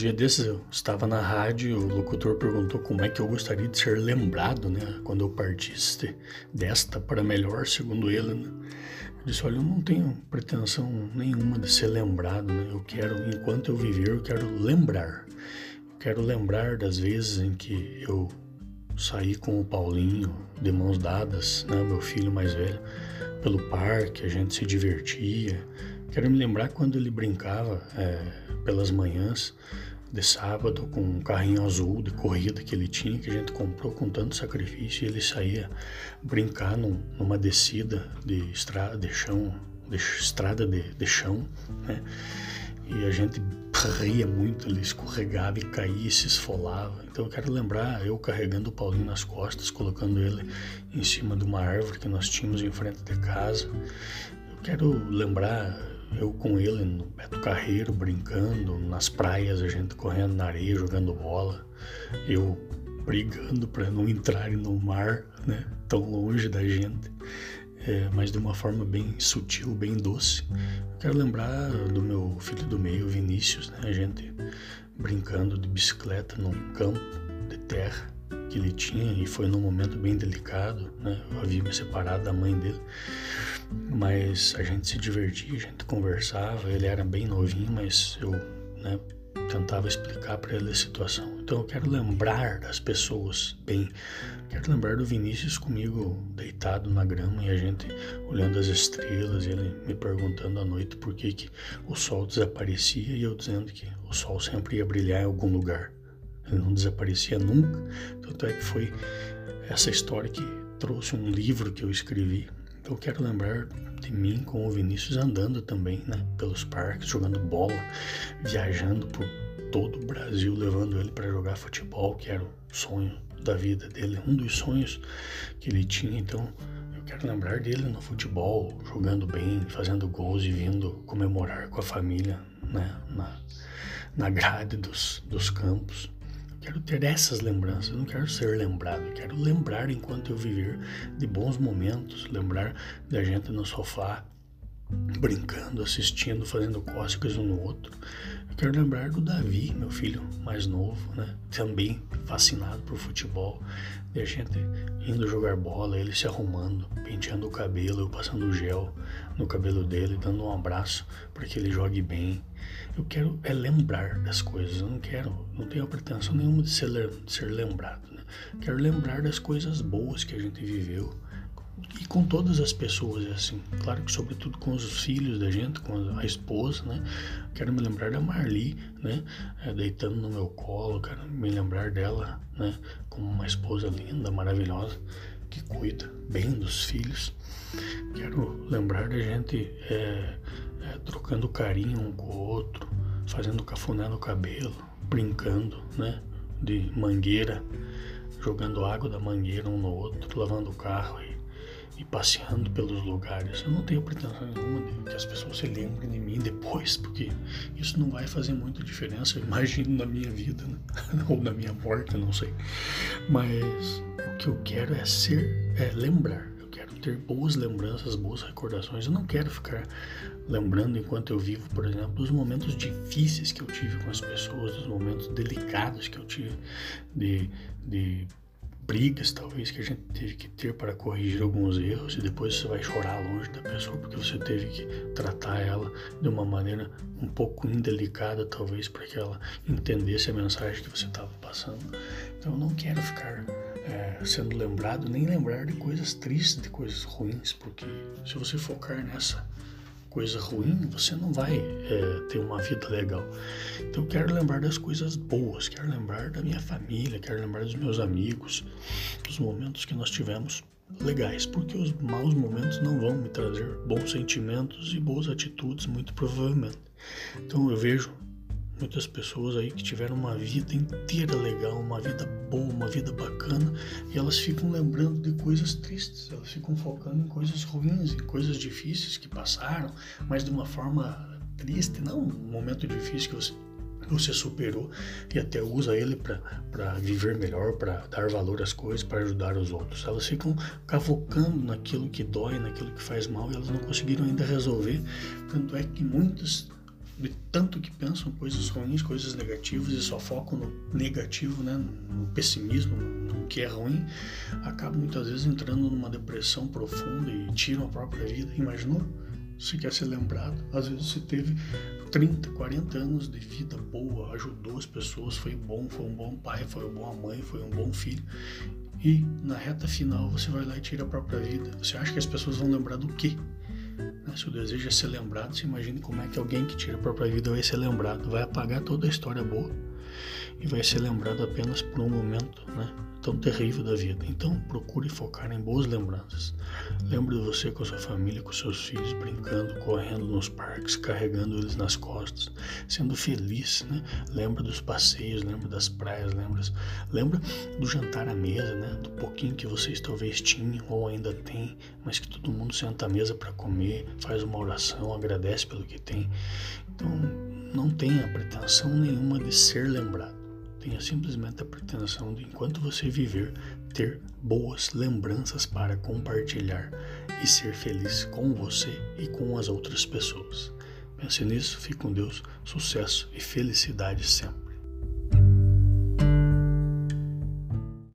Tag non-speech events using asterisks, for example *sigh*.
dia desses eu estava na rádio e o locutor perguntou como é que eu gostaria de ser lembrado, né? Quando eu partisse desta para melhor, segundo ele, né? Eu disse, olha, eu não tenho pretensão nenhuma de ser lembrado, né? Eu quero, enquanto eu viver, eu quero lembrar. Eu quero lembrar das vezes em que eu saí com o Paulinho de mãos dadas, né? Meu filho mais velho, pelo parque, a gente se divertia, Quero me lembrar quando ele brincava é, pelas manhãs de sábado com um carrinho azul de corrida que ele tinha, que a gente comprou com tanto sacrifício, e ele saía brincar num, numa descida de estrada de chão, de estrada de, de chão, né? E a gente ria muito, ele escorregava e caía e se esfolava. Então eu quero lembrar eu carregando o Paulinho nas costas, colocando ele em cima de uma árvore que nós tínhamos em frente de casa. Eu quero lembrar eu com ele no Beto Carreiro brincando, nas praias a gente correndo na areia, jogando bola, eu brigando para não entrarem no mar, né, tão longe da gente, é, mas de uma forma bem sutil, bem doce. Quero lembrar do meu filho do meio, Vinícius, né, a gente brincando de bicicleta num campo de terra que ele tinha e foi num momento bem delicado, né? Eu havia me separado da mãe dele, mas a gente se divertia, a gente conversava. Ele era bem novinho, mas eu, né, tentava explicar para ele a situação. Então eu quero lembrar das pessoas bem. Quero lembrar do Vinícius comigo deitado na grama e a gente olhando as estrelas, ele me perguntando à noite por que, que o sol desaparecia e eu dizendo que o sol sempre ia brilhar em algum lugar não desaparecia nunca. Tanto é que foi essa história que trouxe um livro que eu escrevi. Eu quero lembrar de mim com o Vinícius andando também, né, pelos parques, jogando bola, viajando por todo o Brasil, levando ele para jogar futebol, que era o sonho da vida dele, um dos sonhos que ele tinha. Então, eu quero lembrar dele no futebol, jogando bem, fazendo gols e vindo comemorar com a família, né, na, na grade dos, dos campos. Quero ter essas lembranças, não quero ser lembrado, quero lembrar enquanto eu viver de bons momentos, lembrar da gente no sofá, brincando, assistindo, fazendo cócegas um no outro. Eu quero lembrar do Davi, meu filho mais novo, né? Também fascinado por futebol, de a gente indo jogar bola, ele se arrumando, penteando o cabelo, eu passando gel no cabelo dele, dando um abraço para que ele jogue bem. Eu quero é lembrar das coisas, eu não quero, não tenho pretensão nenhuma de ser, de ser lembrado. Né? Quero lembrar das coisas boas que a gente viveu e com todas as pessoas é assim. Claro que sobretudo com os filhos da gente, com a esposa, né? Quero me lembrar da Marli, né? É, deitando no meu colo, quero me lembrar dela, né? Como uma esposa linda, maravilhosa, que cuida bem dos filhos. Quero lembrar da gente é, é, trocando carinho um com o outro, fazendo cafuné no cabelo, brincando, né? De mangueira, jogando água da mangueira um no outro, lavando o carro e, passeando pelos lugares. Eu não tenho pretensão nenhuma de que as pessoas se lembrem de mim depois, porque isso não vai fazer muita diferença, eu imagino, na minha vida, né? *laughs* ou na minha morte, não sei. Mas o que eu quero é ser, é lembrar ter boas lembranças, boas recordações. Eu não quero ficar lembrando enquanto eu vivo, por exemplo, dos momentos difíceis que eu tive com as pessoas, dos momentos delicados que eu tive, de, de brigas talvez que a gente teve que ter para corrigir alguns erros e depois você vai chorar longe da pessoa porque você teve que tratar ela de uma maneira um pouco indelicada talvez para que ela entendesse a mensagem que você estava passando. Então eu não quero ficar é, sendo lembrado, nem lembrar de coisas tristes, de coisas ruins, porque se você focar nessa coisa ruim, você não vai é, ter uma vida legal. Então, eu quero lembrar das coisas boas, quero lembrar da minha família, quero lembrar dos meus amigos, dos momentos que nós tivemos legais, porque os maus momentos não vão me trazer bons sentimentos e boas atitudes, muito provavelmente. Então, eu vejo muitas pessoas aí que tiveram uma vida inteira legal, uma vida boa, uma vida bacana, e elas ficam lembrando de coisas tristes, elas ficam focando em coisas ruins, em coisas difíceis que passaram, mas de uma forma triste, não um momento difícil que você você superou e até usa ele para viver melhor, para dar valor às coisas, para ajudar os outros. Elas ficam cavocando naquilo que dói, naquilo que faz mal e elas não conseguiram ainda resolver. Tanto é que muitas de tanto que pensam coisas ruins, coisas negativas e só focam no negativo, né, no pessimismo, no que é ruim, acabam muitas vezes entrando numa depressão profunda e tiram a própria vida. Imaginou? Você quer ser lembrado? Às vezes você teve 30, 40 anos de vida boa, ajudou as pessoas, foi bom, foi um bom pai, foi uma boa mãe, foi um bom filho. E na reta final você vai lá e tira a própria vida. Você acha que as pessoas vão lembrar do quê? Né? Se o desejo é ser lembrado, você imagine como é que alguém que tira a própria vida vai ser lembrado. Vai apagar toda a história boa e vai ser lembrado apenas por um momento, né? tão terrível da vida. Então, procure focar em boas lembranças. Lembre de você com a sua família, com seus filhos, brincando, correndo nos parques, carregando eles nas costas, sendo feliz, né? Lembra dos passeios, lembra das praias, lembra, lembra do jantar à mesa, né? Do pouquinho que vocês talvez tinham ou ainda têm, mas que todo mundo senta à mesa para comer, faz uma oração, agradece pelo que tem. Então, não tenha pretensão nenhuma de ser lembrado Tenha simplesmente a pretensão de, enquanto você viver, ter boas lembranças para compartilhar e ser feliz com você e com as outras pessoas. Pense nisso, fique com Deus, sucesso e felicidade sempre.